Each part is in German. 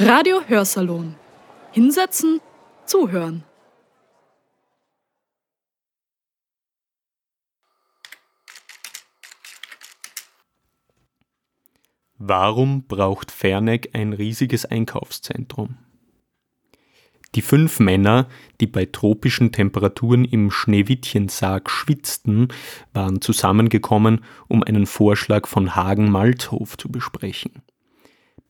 Radio Hörsalon. Hinsetzen, zuhören. Warum braucht Ferneck ein riesiges Einkaufszentrum? Die fünf Männer, die bei tropischen Temperaturen im Schneewittchensarg schwitzten, waren zusammengekommen, um einen Vorschlag von Hagen Malzhof zu besprechen.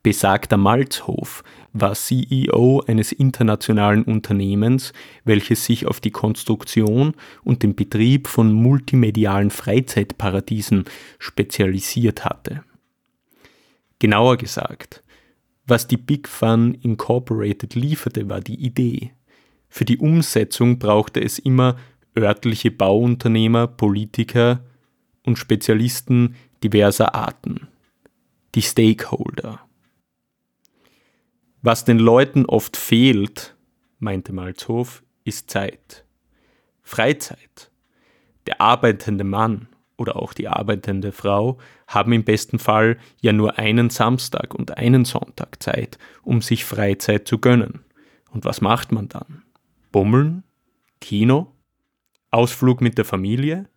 Besagter Malzhof war CEO eines internationalen Unternehmens, welches sich auf die Konstruktion und den Betrieb von multimedialen Freizeitparadiesen spezialisiert hatte. Genauer gesagt, was die Big Fun Incorporated lieferte, war die Idee. Für die Umsetzung brauchte es immer örtliche Bauunternehmer, Politiker und Spezialisten diverser Arten. Die Stakeholder. Was den Leuten oft fehlt, meinte Malzhof, ist Zeit. Freizeit. Der arbeitende Mann oder auch die arbeitende Frau haben im besten Fall ja nur einen Samstag und einen Sonntag Zeit, um sich Freizeit zu gönnen. Und was macht man dann? Bummeln? Kino? Ausflug mit der Familie?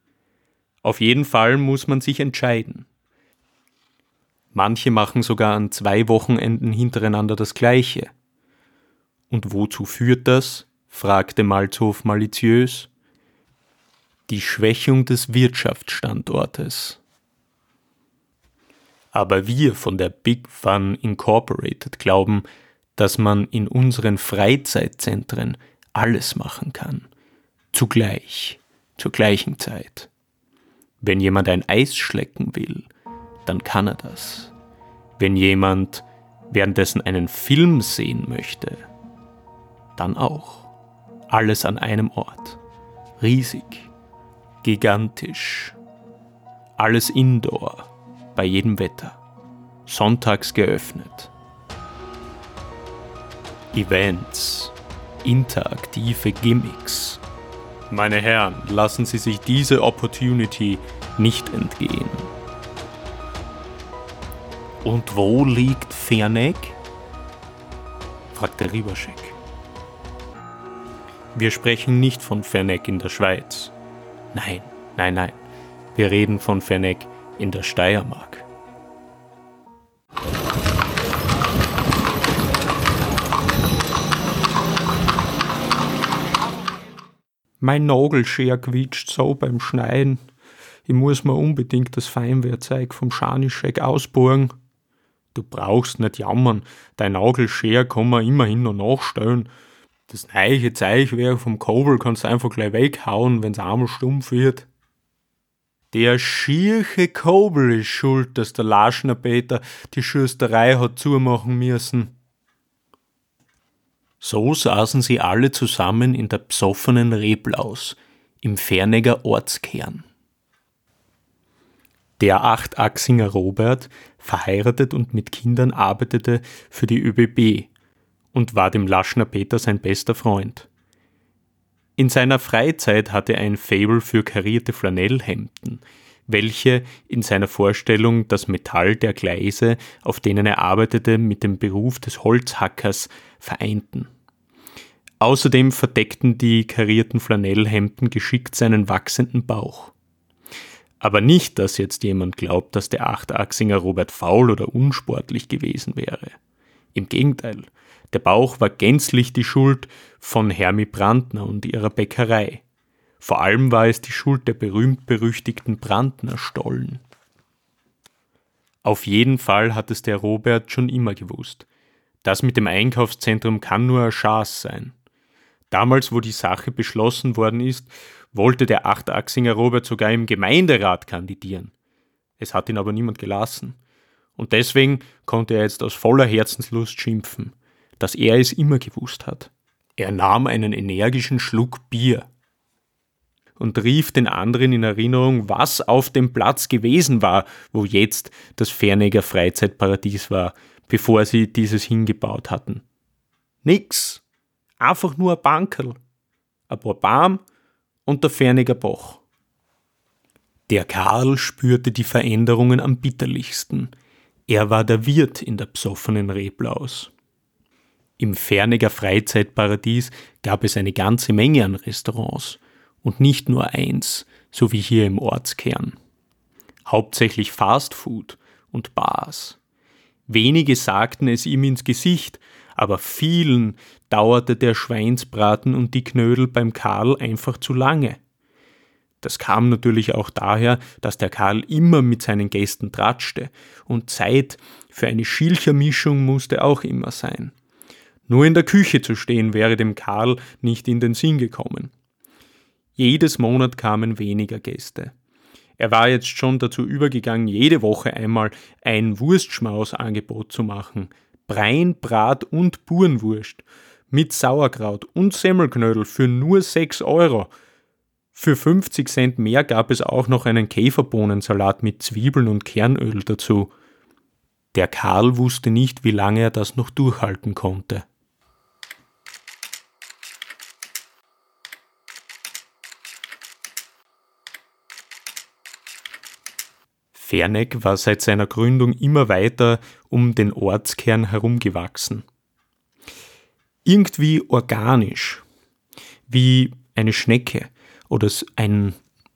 Auf jeden Fall muss man sich entscheiden. Manche machen sogar an zwei Wochenenden hintereinander das gleiche. Und wozu führt das? fragte Malzhof maliziös die Schwächung des Wirtschaftsstandortes. Aber wir von der Big Fun Incorporated glauben, dass man in unseren Freizeitzentren alles machen kann. Zugleich, zur gleichen Zeit. Wenn jemand ein Eis schlecken will, dann kann er das. Wenn jemand währenddessen einen Film sehen möchte, dann auch. Alles an einem Ort. Riesig gigantisch. Alles indoor, bei jedem Wetter. Sonntags geöffnet. Events, interaktive Gimmicks. Meine Herren, lassen Sie sich diese Opportunity nicht entgehen. Und wo liegt Ferneck? fragte Ribaschek. Wir sprechen nicht von Ferneck in der Schweiz. Nein, nein, nein. Wir reden von Fenneck in der Steiermark. Mein Nagelscheer quietscht so beim Schneiden. Ich muss mir unbedingt das Feinwerkzeug vom Schanischek ausbohren. Du brauchst nicht jammern, dein Nagelscheer kann man immerhin noch nachstellen. Das neue Zeichenwerk vom Kobel kannst du einfach gleich weghauen, wenn's einmal stumpf wird. Der schierche Kobel ist schuld, dass der Laschner Peter die Schüsterei hat zumachen müssen. So saßen sie alle zusammen in der besoffenen Reblaus im Fernegger Ortskern. Der Achtachsinger Robert, verheiratet und mit Kindern, arbeitete für die ÖBB und war dem Laschner Peter sein bester Freund. In seiner Freizeit hatte er ein Fable für karierte Flanellhemden, welche in seiner Vorstellung das Metall der Gleise, auf denen er arbeitete, mit dem Beruf des Holzhackers vereinten. Außerdem verdeckten die karierten Flanellhemden geschickt seinen wachsenden Bauch. Aber nicht, dass jetzt jemand glaubt, dass der Achtachsinger Robert faul oder unsportlich gewesen wäre. Im Gegenteil, der Bauch war gänzlich die Schuld von Hermi Brandner und ihrer Bäckerei. Vor allem war es die Schuld der berühmt-berüchtigten Brandner-Stollen. Auf jeden Fall hat es der Robert schon immer gewusst. Das mit dem Einkaufszentrum kann nur ein Schaß sein. Damals, wo die Sache beschlossen worden ist, wollte der Achtachsinger Robert sogar im Gemeinderat kandidieren. Es hat ihn aber niemand gelassen. Und deswegen konnte er jetzt aus voller Herzenslust schimpfen dass er es immer gewusst hat. Er nahm einen energischen Schluck Bier und rief den anderen in Erinnerung, was auf dem Platz gewesen war, wo jetzt das Ferneger Freizeitparadies war, bevor sie dieses hingebaut hatten. Nix, einfach nur ein Bankerl, ein paar Baum und der Ferneger Bach. Der Karl spürte die Veränderungen am bitterlichsten. Er war der Wirt in der besoffenen Reblaus. Im Ferniger Freizeitparadies gab es eine ganze Menge an Restaurants und nicht nur eins, so wie hier im Ortskern. Hauptsächlich Fast Food und Bars. Wenige sagten es ihm ins Gesicht, aber vielen dauerte der Schweinsbraten und die Knödel beim Karl einfach zu lange. Das kam natürlich auch daher, dass der Karl immer mit seinen Gästen tratschte und Zeit für eine Schilchermischung musste auch immer sein. Nur in der Küche zu stehen wäre dem Karl nicht in den Sinn gekommen. Jedes Monat kamen weniger Gäste. Er war jetzt schon dazu übergegangen, jede Woche einmal ein Wurstschmausangebot zu machen. Brein, Brat und Burenwurst mit Sauerkraut und Semmelknödel für nur 6 Euro – für 50 Cent mehr gab es auch noch einen Käferbohnensalat mit Zwiebeln und Kernöl dazu. Der Karl wusste nicht, wie lange er das noch durchhalten konnte. Ferneck war seit seiner Gründung immer weiter um den Ortskern herumgewachsen. Irgendwie organisch, wie eine Schnecke, oder ein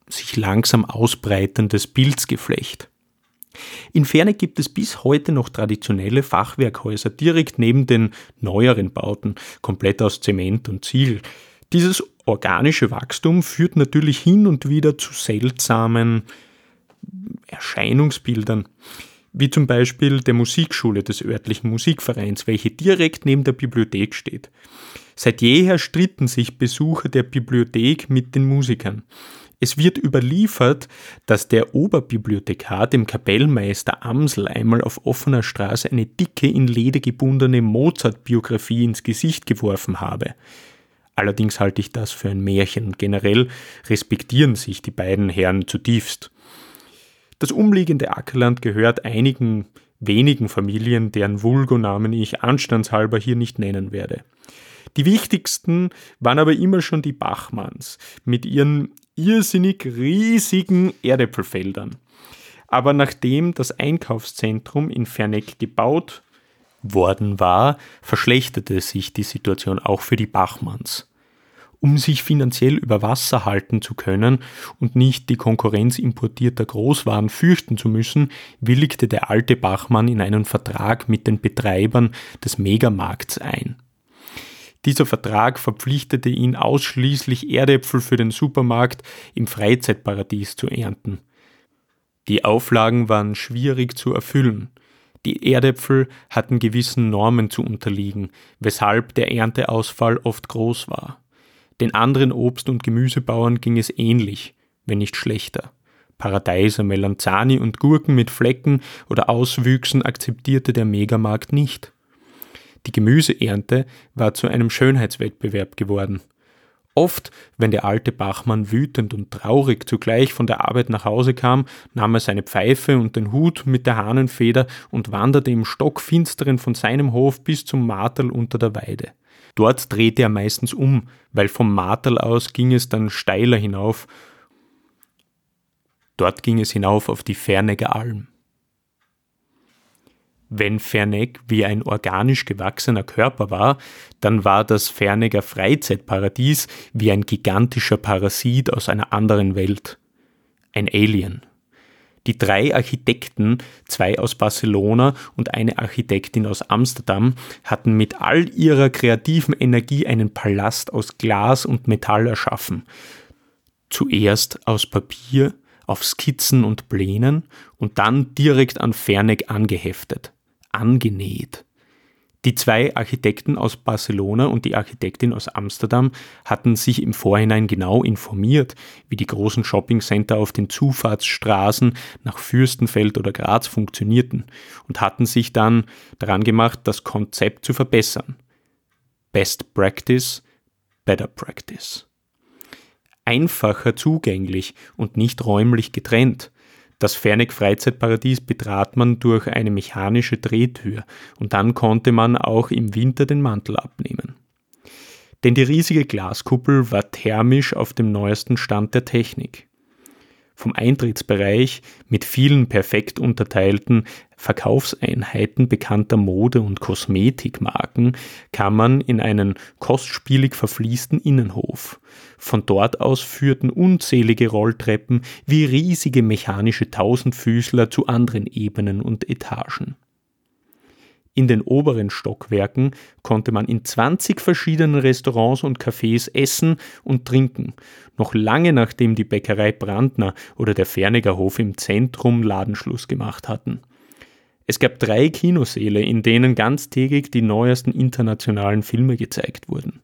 sich langsam ausbreitendes Pilzgeflecht. In Ferne gibt es bis heute noch traditionelle Fachwerkhäuser direkt neben den neueren Bauten, komplett aus Zement und Ziegel. Dieses organische Wachstum führt natürlich hin und wieder zu seltsamen Erscheinungsbildern, wie zum Beispiel der Musikschule des örtlichen Musikvereins, welche direkt neben der Bibliothek steht. Seit jeher stritten sich Besucher der Bibliothek mit den Musikern. Es wird überliefert, dass der Oberbibliothekar dem Kapellmeister Amsel einmal auf offener Straße eine dicke in Leder gebundene Mozart-Biografie ins Gesicht geworfen habe. Allerdings halte ich das für ein Märchen generell respektieren sich die beiden Herren zutiefst. Das umliegende Ackerland gehört einigen wenigen Familien, deren Vulgonamen ich anstandshalber hier nicht nennen werde. Die wichtigsten waren aber immer schon die Bachmanns mit ihren irrsinnig riesigen Erdäpfelfeldern. Aber nachdem das Einkaufszentrum in Ferneck gebaut worden war, verschlechterte sich die Situation auch für die Bachmanns. Um sich finanziell über Wasser halten zu können und nicht die Konkurrenz importierter Großwaren fürchten zu müssen, willigte der alte Bachmann in einen Vertrag mit den Betreibern des Megamarkts ein. Dieser Vertrag verpflichtete ihn ausschließlich Erdäpfel für den Supermarkt im Freizeitparadies zu ernten. Die Auflagen waren schwierig zu erfüllen. Die Erdäpfel hatten gewissen Normen zu unterliegen, weshalb der Ernteausfall oft groß war. Den anderen Obst- und Gemüsebauern ging es ähnlich, wenn nicht schlechter. Paradeiser, Melanzani und Gurken mit Flecken oder Auswüchsen akzeptierte der Megamarkt nicht. Die Gemüseernte war zu einem Schönheitswettbewerb geworden. Oft, wenn der alte Bachmann wütend und traurig zugleich von der Arbeit nach Hause kam, nahm er seine Pfeife und den Hut mit der Hahnenfeder und wanderte im Stockfinsteren von seinem Hof bis zum Marterl unter der Weide. Dort drehte er meistens um, weil vom Marterl aus ging es dann steiler hinauf. Dort ging es hinauf auf die Fernegger Alm. Wenn Ferneck wie ein organisch gewachsener Körper war, dann war das Fernegger Freizeitparadies wie ein gigantischer Parasit aus einer anderen Welt. Ein Alien. Die drei Architekten, zwei aus Barcelona und eine Architektin aus Amsterdam, hatten mit all ihrer kreativen Energie einen Palast aus Glas und Metall erschaffen. Zuerst aus Papier, auf Skizzen und Plänen und dann direkt an Ferneck angeheftet angenäht. Die zwei Architekten aus Barcelona und die Architektin aus Amsterdam hatten sich im Vorhinein genau informiert, wie die großen Shoppingcenter auf den Zufahrtsstraßen nach Fürstenfeld oder Graz funktionierten und hatten sich dann daran gemacht, das Konzept zu verbessern. Best Practice, Better Practice. Einfacher zugänglich und nicht räumlich getrennt, das Ferneck Freizeitparadies betrat man durch eine mechanische Drehtür und dann konnte man auch im Winter den Mantel abnehmen. Denn die riesige Glaskuppel war thermisch auf dem neuesten Stand der Technik. vom Eintrittsbereich mit vielen perfekt unterteilten Verkaufseinheiten bekannter Mode- und Kosmetikmarken kam man in einen kostspielig verfließten Innenhof. Von dort aus führten unzählige Rolltreppen wie riesige mechanische Tausendfüßler zu anderen Ebenen und Etagen. In den oberen Stockwerken konnte man in 20 verschiedenen Restaurants und Cafés essen und trinken, noch lange nachdem die Bäckerei Brandner oder der Ferniger Hof im Zentrum Ladenschluss gemacht hatten. Es gab drei Kinosäle, in denen ganztägig die neuesten internationalen Filme gezeigt wurden.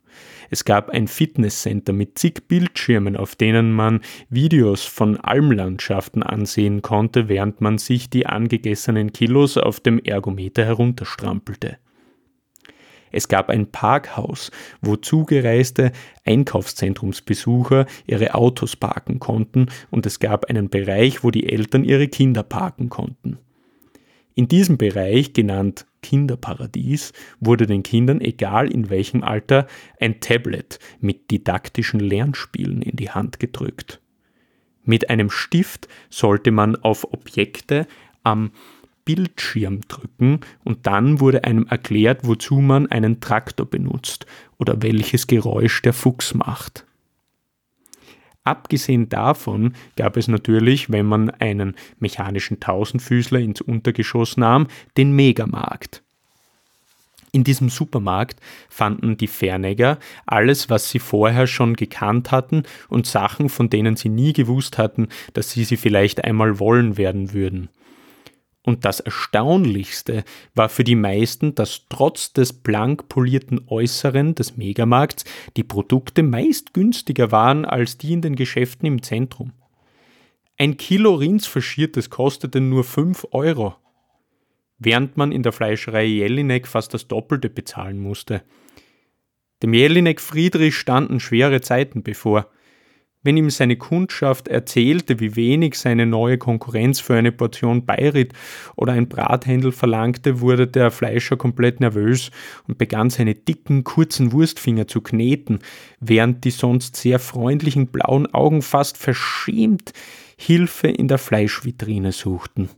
Es gab ein Fitnesscenter mit zig Bildschirmen, auf denen man Videos von Almlandschaften ansehen konnte, während man sich die angegessenen Kilos auf dem Ergometer herunterstrampelte. Es gab ein Parkhaus, wo zugereiste Einkaufszentrumsbesucher ihre Autos parken konnten, und es gab einen Bereich, wo die Eltern ihre Kinder parken konnten. In diesem Bereich, genannt Kinderparadies, wurde den Kindern, egal in welchem Alter, ein Tablet mit didaktischen Lernspielen in die Hand gedrückt. Mit einem Stift sollte man auf Objekte am Bildschirm drücken und dann wurde einem erklärt, wozu man einen Traktor benutzt oder welches Geräusch der Fuchs macht. Abgesehen davon gab es natürlich, wenn man einen mechanischen Tausendfüßler ins Untergeschoss nahm, den Megamarkt. In diesem Supermarkt fanden die Fernegger alles, was sie vorher schon gekannt hatten und Sachen, von denen sie nie gewusst hatten, dass sie sie vielleicht einmal wollen werden würden. Und das Erstaunlichste war für die meisten, dass trotz des blank polierten Äußeren des Megamarkts die Produkte meist günstiger waren als die in den Geschäften im Zentrum. Ein Kilo Rindsfaschiertes kostete nur 5 Euro, während man in der Fleischerei Jelinek fast das Doppelte bezahlen musste. Dem Jelinek Friedrich standen schwere Zeiten bevor. Wenn ihm seine Kundschaft erzählte, wie wenig seine neue Konkurrenz für eine Portion Beirit oder ein Brathändel verlangte, wurde der Fleischer komplett nervös und begann seine dicken, kurzen Wurstfinger zu kneten, während die sonst sehr freundlichen blauen Augen fast verschämt Hilfe in der Fleischvitrine suchten.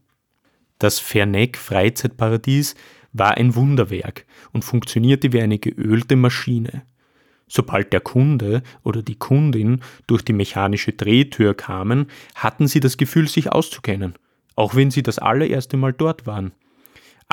Das Ferneck Freizeitparadies war ein Wunderwerk und funktionierte wie eine geölte Maschine. Sobald der Kunde oder die Kundin durch die mechanische Drehtür kamen, hatten sie das Gefühl, sich auszukennen, auch wenn sie das allererste Mal dort waren.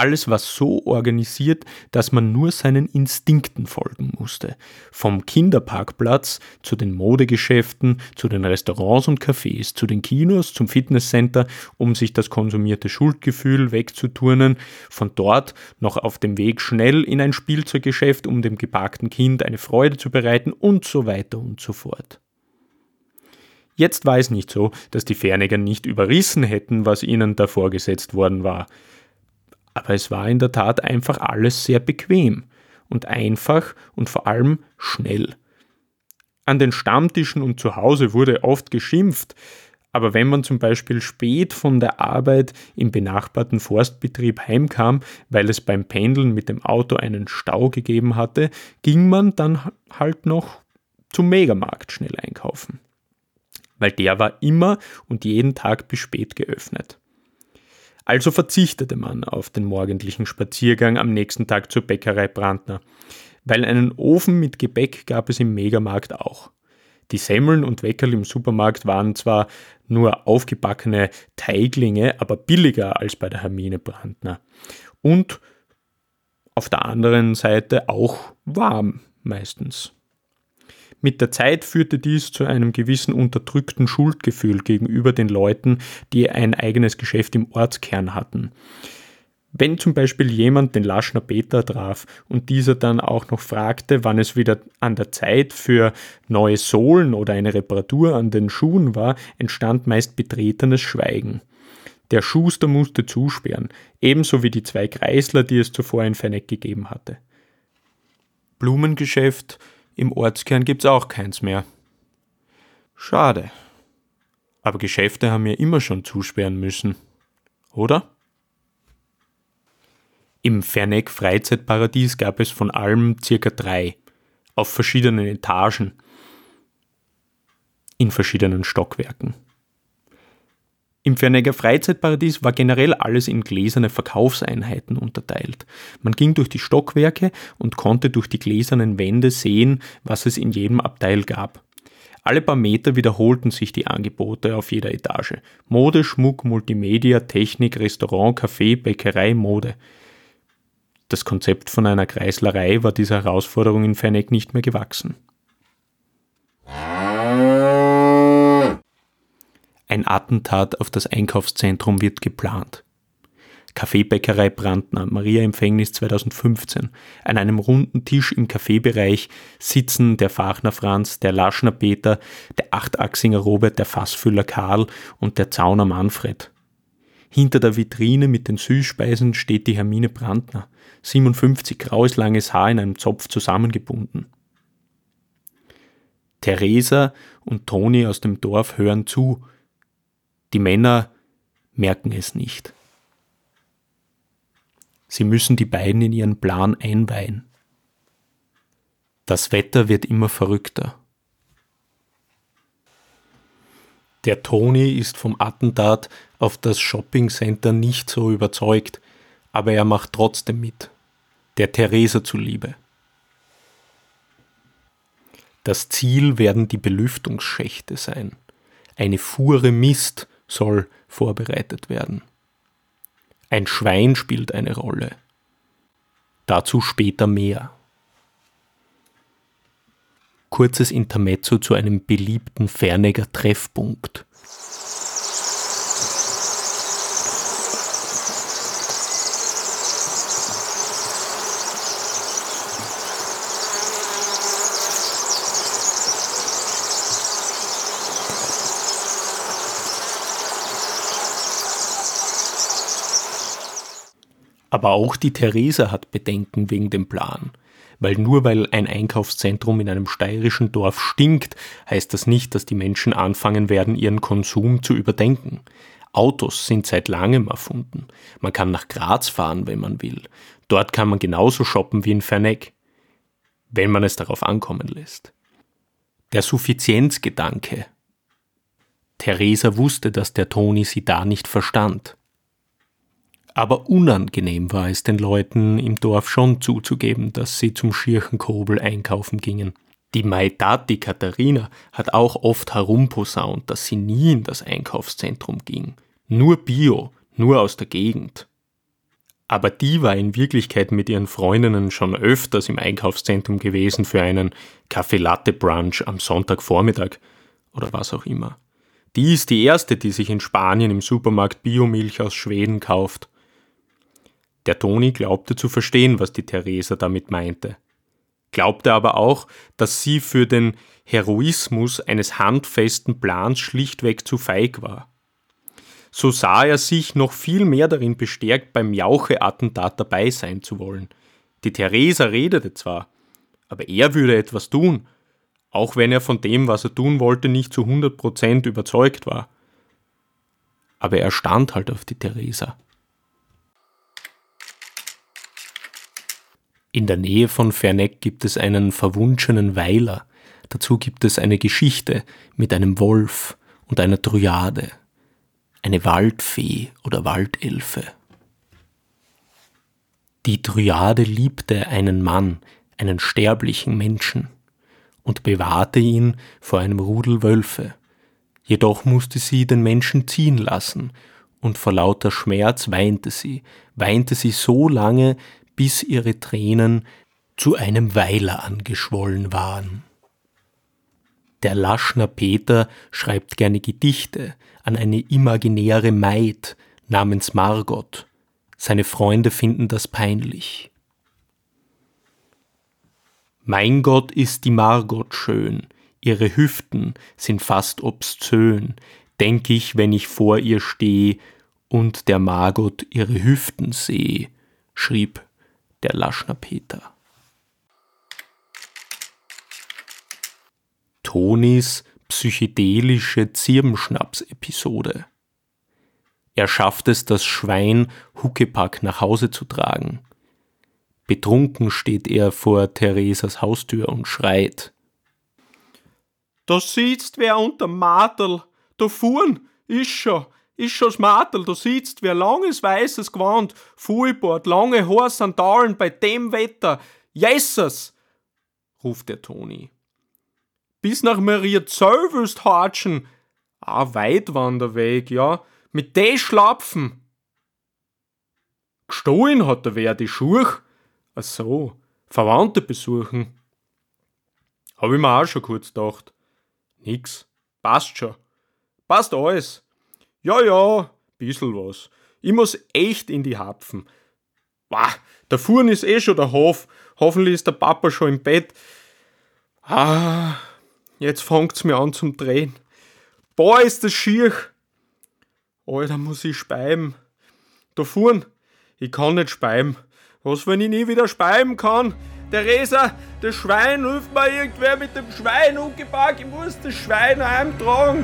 Alles war so organisiert, dass man nur seinen Instinkten folgen musste. Vom Kinderparkplatz zu den Modegeschäften, zu den Restaurants und Cafés, zu den Kinos, zum Fitnesscenter, um sich das konsumierte Schuldgefühl wegzuturnen, von dort noch auf dem Weg schnell in ein Spielzeuggeschäft, um dem geparkten Kind eine Freude zu bereiten und so weiter und so fort. Jetzt war es nicht so, dass die Ferniger nicht überrissen hätten, was ihnen da vorgesetzt worden war. Aber es war in der Tat einfach alles sehr bequem und einfach und vor allem schnell. An den Stammtischen und zu Hause wurde oft geschimpft, aber wenn man zum Beispiel spät von der Arbeit im benachbarten Forstbetrieb heimkam, weil es beim Pendeln mit dem Auto einen Stau gegeben hatte, ging man dann halt noch zum Megamarkt schnell einkaufen. Weil der war immer und jeden Tag bis spät geöffnet. Also verzichtete man auf den morgendlichen Spaziergang am nächsten Tag zur Bäckerei Brandner, weil einen Ofen mit Gebäck gab es im Megamarkt auch. Die Semmeln und Weckerl im Supermarkt waren zwar nur aufgebackene Teiglinge, aber billiger als bei der Hermine Brandner. Und auf der anderen Seite auch warm meistens. Mit der Zeit führte dies zu einem gewissen unterdrückten Schuldgefühl gegenüber den Leuten, die ein eigenes Geschäft im Ortskern hatten. Wenn zum Beispiel jemand den Laschner Peter traf und dieser dann auch noch fragte, wann es wieder an der Zeit für neue Sohlen oder eine Reparatur an den Schuhen war, entstand meist betretenes Schweigen. Der Schuster musste zusperren, ebenso wie die zwei Kreisler, die es zuvor in Fenneck gegeben hatte. Blumengeschäft, im Ortskern gibt's auch keins mehr. Schade. Aber Geschäfte haben ja immer schon zusperren müssen. Oder? Im Ferneck Freizeitparadies gab es von allem circa drei, auf verschiedenen Etagen, in verschiedenen Stockwerken. Im Fernegger Freizeitparadies war generell alles in gläserne Verkaufseinheiten unterteilt. Man ging durch die Stockwerke und konnte durch die gläsernen Wände sehen, was es in jedem Abteil gab. Alle paar Meter wiederholten sich die Angebote auf jeder Etage. Mode, Schmuck, Multimedia, Technik, Restaurant, Café, Bäckerei, Mode. Das Konzept von einer Kreislerei war dieser Herausforderung in Fernegg nicht mehr gewachsen. Ein Attentat auf das Einkaufszentrum wird geplant. Kaffeebäckerei Brandner, Maria Empfängnis 2015. An einem runden Tisch im Kaffeebereich sitzen der Fachner Franz, der Laschner Peter, der Achtachsinger Robert, der Fassfüller Karl und der Zauner Manfred. Hinter der Vitrine mit den Süßspeisen steht die Hermine Brandner, 57, graues langes Haar in einem Zopf zusammengebunden. Theresa und Toni aus dem Dorf hören zu, die Männer merken es nicht. Sie müssen die beiden in ihren Plan einweihen. Das Wetter wird immer verrückter. Der Toni ist vom Attentat auf das Shoppingcenter nicht so überzeugt, aber er macht trotzdem mit. Der Theresa zuliebe. Das Ziel werden die Belüftungsschächte sein. Eine Fuhre Mist soll vorbereitet werden. Ein Schwein spielt eine Rolle. Dazu später mehr. Kurzes Intermezzo zu einem beliebten Fernegger Treffpunkt. Aber auch die Theresa hat Bedenken wegen dem Plan. Weil nur weil ein Einkaufszentrum in einem steirischen Dorf stinkt, heißt das nicht, dass die Menschen anfangen werden, ihren Konsum zu überdenken. Autos sind seit langem erfunden. Man kann nach Graz fahren, wenn man will. Dort kann man genauso shoppen wie in Fernegg. Wenn man es darauf ankommen lässt. Der Suffizienzgedanke. Theresa wusste, dass der Toni sie da nicht verstand. Aber unangenehm war es den Leuten im Dorf schon zuzugeben, dass sie zum Schirchenkobel einkaufen gingen. Die Maitati Katharina hat auch oft herumposaunt, dass sie nie in das Einkaufszentrum ging. Nur Bio, nur aus der Gegend. Aber die war in Wirklichkeit mit ihren Freundinnen schon öfters im Einkaufszentrum gewesen für einen Kaffee-Latte-Brunch am Sonntagvormittag oder was auch immer. Die ist die erste, die sich in Spanien im Supermarkt Biomilch aus Schweden kauft. Der Toni glaubte zu verstehen, was die Theresa damit meinte, glaubte aber auch, dass sie für den Heroismus eines handfesten Plans schlichtweg zu feig war. So sah er sich noch viel mehr darin bestärkt, beim Jauche-Attentat dabei sein zu wollen. Die Theresa redete zwar, aber er würde etwas tun, auch wenn er von dem, was er tun wollte, nicht zu 100% überzeugt war. Aber er stand halt auf die Theresa. In der Nähe von Ferneck gibt es einen verwunschenen Weiler. Dazu gibt es eine Geschichte mit einem Wolf und einer Dryade, eine Waldfee oder Waldelfe. Die Dryade liebte einen Mann, einen sterblichen Menschen, und bewahrte ihn vor einem Rudel Wölfe. Jedoch musste sie den Menschen ziehen lassen, und vor lauter Schmerz weinte sie, weinte sie so lange, bis ihre Tränen zu einem Weiler angeschwollen waren. Der Laschner Peter schreibt gerne Gedichte an eine imaginäre Maid namens Margot. Seine Freunde finden das peinlich. Mein Gott ist die Margot schön, ihre Hüften sind fast obszön, denk ich, wenn ich vor ihr steh und der Margot ihre Hüften seh, schrieb der Laschner Peter. Tonis psychedelische Zirbenschnaps-Episode. Er schafft es, das Schwein Huckepack nach Hause zu tragen. Betrunken steht er vor Theresas Haustür und schreit. Da sitzt wer unter Madel, da fuhren, ist schon, ist schon Smartel, du siehst, wie ein langes weißes Gewand, Fullboard, lange Haare, Sandalen bei dem Wetter. Jesus! ruft der Toni. Bis nach Maria Zöll willst hatschen. Ah, Weitwanderweg, ja. Mit de Schlapfen. Gestohlen hat er wer die Schuhe. Ach so, Verwandte besuchen. Hab ich mir auch schon kurz gedacht. Nix. Passt schon. Passt alles. Ja, ja, bissl was. Ich muss echt in die Hapfen. Wah, der Fuhren ist eh schon der Hof. Hoffentlich ist der Papa schon im Bett. Ah, jetzt fängt's mir an zum Drehen. Boah, ist das schier. Alter, muss ich speiben. Da fuhren, ich kann nicht speiben. Was, wenn ich nie wieder speiben kann? Theresa, das Schwein hilft mir irgendwer mit dem Schwein umgepackt. Ich muss das Schwein heimtragen.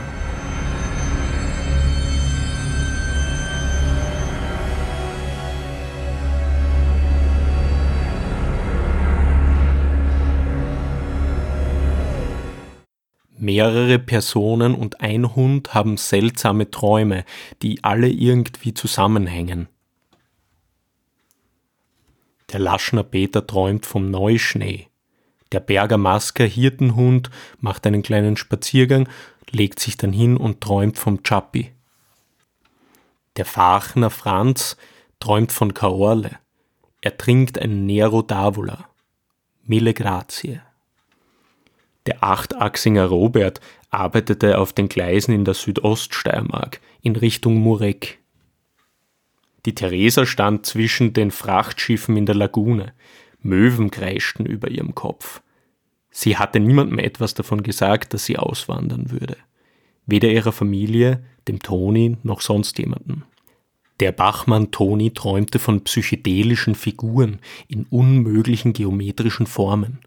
Mehrere Personen und ein Hund haben seltsame Träume, die alle irgendwie zusammenhängen. Der Laschner Peter träumt vom Neuschnee. Der Berger Masker Hirtenhund macht einen kleinen Spaziergang, legt sich dann hin und träumt vom Chappi. Der Fachner Franz träumt von Kaorle. Er trinkt einen Nero d'Avola. Mille grazie. Der Achtachsinger Robert arbeitete auf den Gleisen in der Südoststeiermark in Richtung Mureck. Die Theresa stand zwischen den Frachtschiffen in der Lagune. Möwen kreischten über ihrem Kopf. Sie hatte niemandem etwas davon gesagt, dass sie auswandern würde. Weder ihrer Familie, dem Toni, noch sonst jemanden. Der Bachmann Toni träumte von psychedelischen Figuren in unmöglichen geometrischen Formen.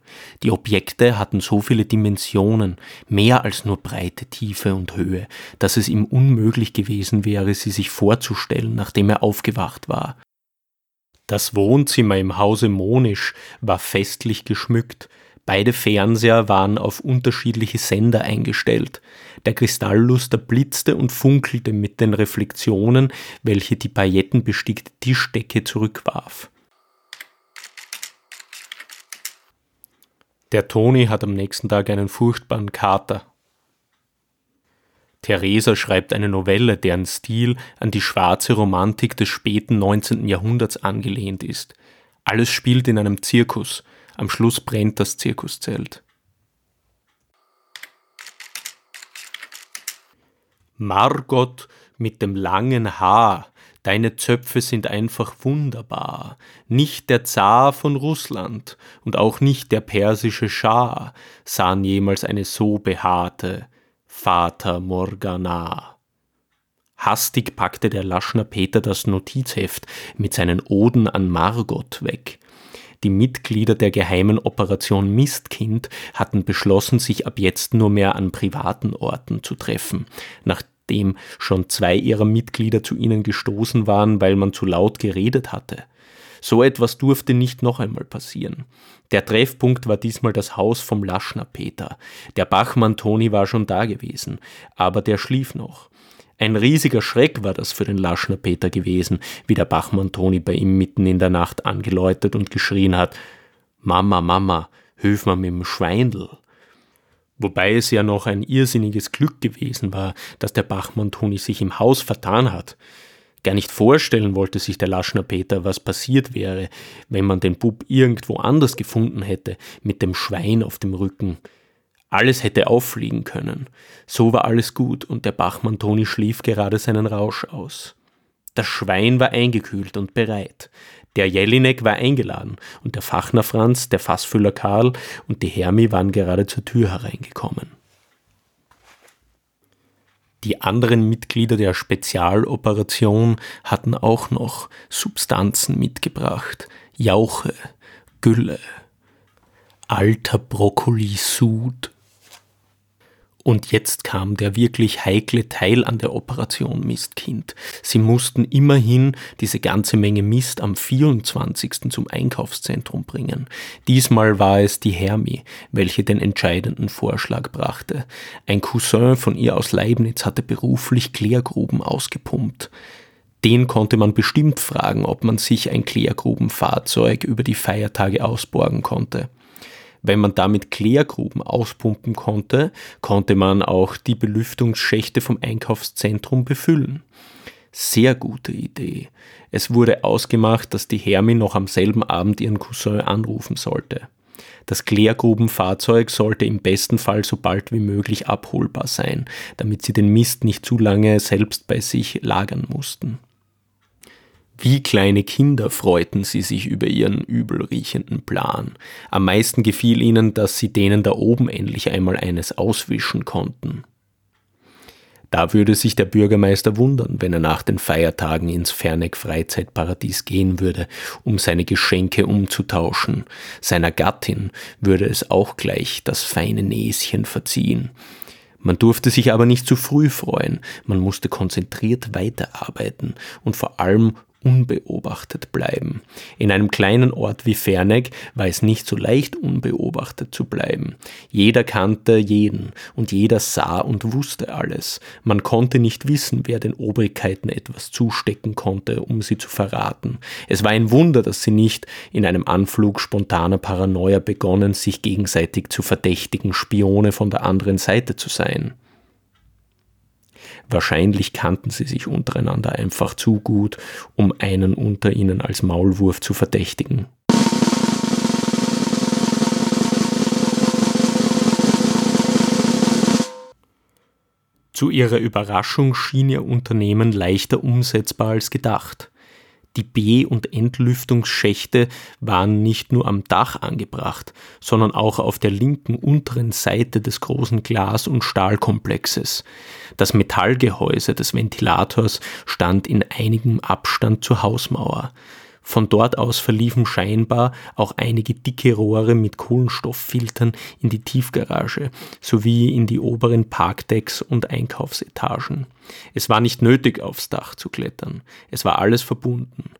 Die Objekte hatten so viele Dimensionen, mehr als nur Breite, Tiefe und Höhe, dass es ihm unmöglich gewesen wäre, sie sich vorzustellen, nachdem er aufgewacht war. Das Wohnzimmer im Hause Monisch war festlich geschmückt, Beide Fernseher waren auf unterschiedliche Sender eingestellt. Der Kristallluster blitzte und funkelte mit den Reflexionen, welche die paillettenbestickte Tischdecke zurückwarf. Der Toni hat am nächsten Tag einen furchtbaren Kater. Theresa schreibt eine Novelle, deren Stil an die schwarze Romantik des späten 19. Jahrhunderts angelehnt ist. Alles spielt in einem Zirkus. Am Schluss brennt das Zirkuszelt. Margot mit dem langen Haar, deine Zöpfe sind einfach wunderbar. Nicht der Zar von Russland und auch nicht der persische Schah sahen jemals eine so behaarte Vater Morgana. Hastig packte der Laschner Peter das Notizheft mit seinen Oden an Margot weg. Die Mitglieder der geheimen Operation Mistkind hatten beschlossen, sich ab jetzt nur mehr an privaten Orten zu treffen, nachdem schon zwei ihrer Mitglieder zu ihnen gestoßen waren, weil man zu laut geredet hatte. So etwas durfte nicht noch einmal passieren. Der Treffpunkt war diesmal das Haus vom Laschner Peter. Der Bachmann Toni war schon da gewesen, aber der schlief noch. Ein riesiger Schreck war das für den Laschner Peter gewesen, wie der Bachmann Toni bei ihm mitten in der Nacht angeläutet und geschrien hat: Mama, Mama, hilf mir mit dem Schweindel. Wobei es ja noch ein irrsinniges Glück gewesen war, dass der Bachmann Toni sich im Haus vertan hat. Gar nicht vorstellen wollte sich der Laschner Peter, was passiert wäre, wenn man den Bub irgendwo anders gefunden hätte, mit dem Schwein auf dem Rücken. Alles hätte auffliegen können. So war alles gut und der Bachmann Toni schlief gerade seinen Rausch aus. Das Schwein war eingekühlt und bereit. Der Jelinek war eingeladen und der Fachner Franz, der Fassfüller Karl und die Hermi waren gerade zur Tür hereingekommen. Die anderen Mitglieder der Spezialoperation hatten auch noch Substanzen mitgebracht. Jauche, Gülle, alter Brokkoli-Sud Und jetzt kam der wirklich heikle Teil an der Operation Mistkind. Sie mussten immerhin diese ganze Menge Mist am 24. zum Einkaufszentrum bringen. Diesmal war es die Hermi, welche den entscheidenden Vorschlag brachte. Ein Cousin von ihr aus Leibniz hatte beruflich Klärgruben ausgepumpt. Den konnte man bestimmt fragen, ob man sich ein Klärgrubenfahrzeug über die Feiertage ausborgen konnte. Wenn man damit Klärgruben auspumpen konnte, konnte man auch die Belüftungsschächte vom Einkaufszentrum befüllen. Sehr gute Idee. Es wurde ausgemacht, dass die Hermi noch am selben Abend ihren Cousin anrufen sollte. Das Klärgrubenfahrzeug sollte im besten Fall so bald wie möglich abholbar sein, damit sie den Mist nicht zu lange selbst bei sich lagern mussten. Wie kleine Kinder freuten sie sich über ihren übelriechenden Plan. Am meisten gefiel ihnen, dass sie denen da oben endlich einmal eines auswischen konnten. Da würde sich der Bürgermeister wundern, wenn er nach den Feiertagen ins Ferneck Freizeitparadies gehen würde, um seine Geschenke umzutauschen. Seiner Gattin würde es auch gleich das feine Näschen verziehen. Man durfte sich aber nicht zu früh freuen, man musste konzentriert weiterarbeiten und vor allem unbeobachtet bleiben. In einem kleinen Ort wie Ferneck war es nicht so leicht, unbeobachtet zu bleiben. Jeder kannte jeden und jeder sah und wusste alles. Man konnte nicht wissen, wer den Obrigkeiten etwas zustecken konnte, um sie zu verraten. Es war ein Wunder, dass sie nicht in einem Anflug spontaner Paranoia begonnen, sich gegenseitig zu verdächtigen, Spione von der anderen Seite zu sein. Wahrscheinlich kannten sie sich untereinander einfach zu gut, um einen unter ihnen als Maulwurf zu verdächtigen. Zu ihrer Überraschung schien ihr Unternehmen leichter umsetzbar als gedacht. Die B- und Entlüftungsschächte waren nicht nur am Dach angebracht, sondern auch auf der linken unteren Seite des großen Glas- und Stahlkomplexes. Das Metallgehäuse des Ventilators stand in einigem Abstand zur Hausmauer. Von dort aus verliefen scheinbar auch einige dicke Rohre mit Kohlenstofffiltern in die Tiefgarage sowie in die oberen Parkdecks und Einkaufsetagen. Es war nicht nötig, aufs Dach zu klettern. Es war alles verbunden.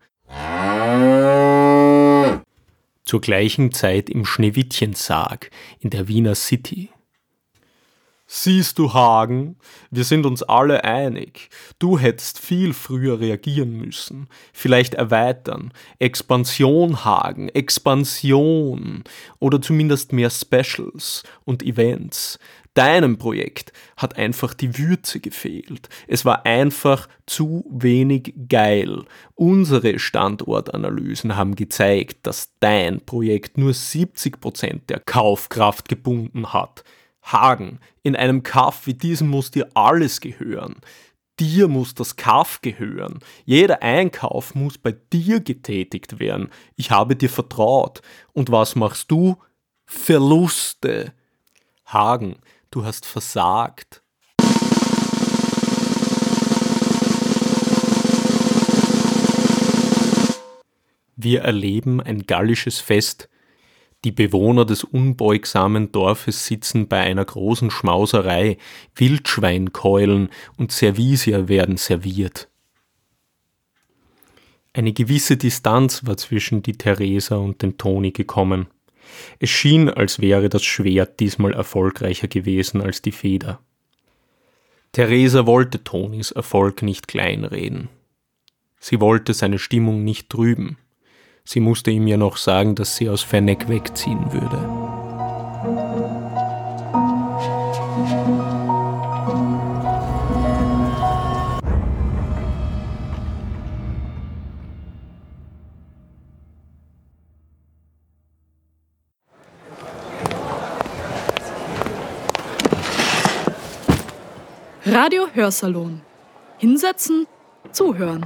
Zur gleichen Zeit im Schneewittchensarg in der Wiener City. Siehst du, Hagen, wir sind uns alle einig. Du hättest viel früher reagieren müssen. Vielleicht erweitern. Expansion, Hagen, Expansion. Oder zumindest mehr Specials und Events. Deinem Projekt hat einfach die Würze gefehlt. Es war einfach zu wenig geil. Unsere Standortanalysen haben gezeigt, dass dein Projekt nur 70% der Kaufkraft gebunden hat. Hagen, in einem Kaff wie diesem muss dir alles gehören. Dir muss das Kaff gehören. Jeder Einkauf muss bei dir getätigt werden. Ich habe dir vertraut. Und was machst du? Verluste. Hagen, du hast versagt. Wir erleben ein gallisches Fest, die Bewohner des unbeugsamen Dorfes sitzen bei einer großen Schmauserei, Wildschweinkeulen und Servisier werden serviert. Eine gewisse Distanz war zwischen die Theresa und den Toni gekommen. Es schien, als wäre das Schwert diesmal erfolgreicher gewesen als die Feder. Theresa wollte Tonis Erfolg nicht kleinreden. Sie wollte seine Stimmung nicht trüben. Sie musste ihm ja noch sagen, dass sie aus Fennec wegziehen würde. Radio Hörsalon. Hinsetzen, zuhören.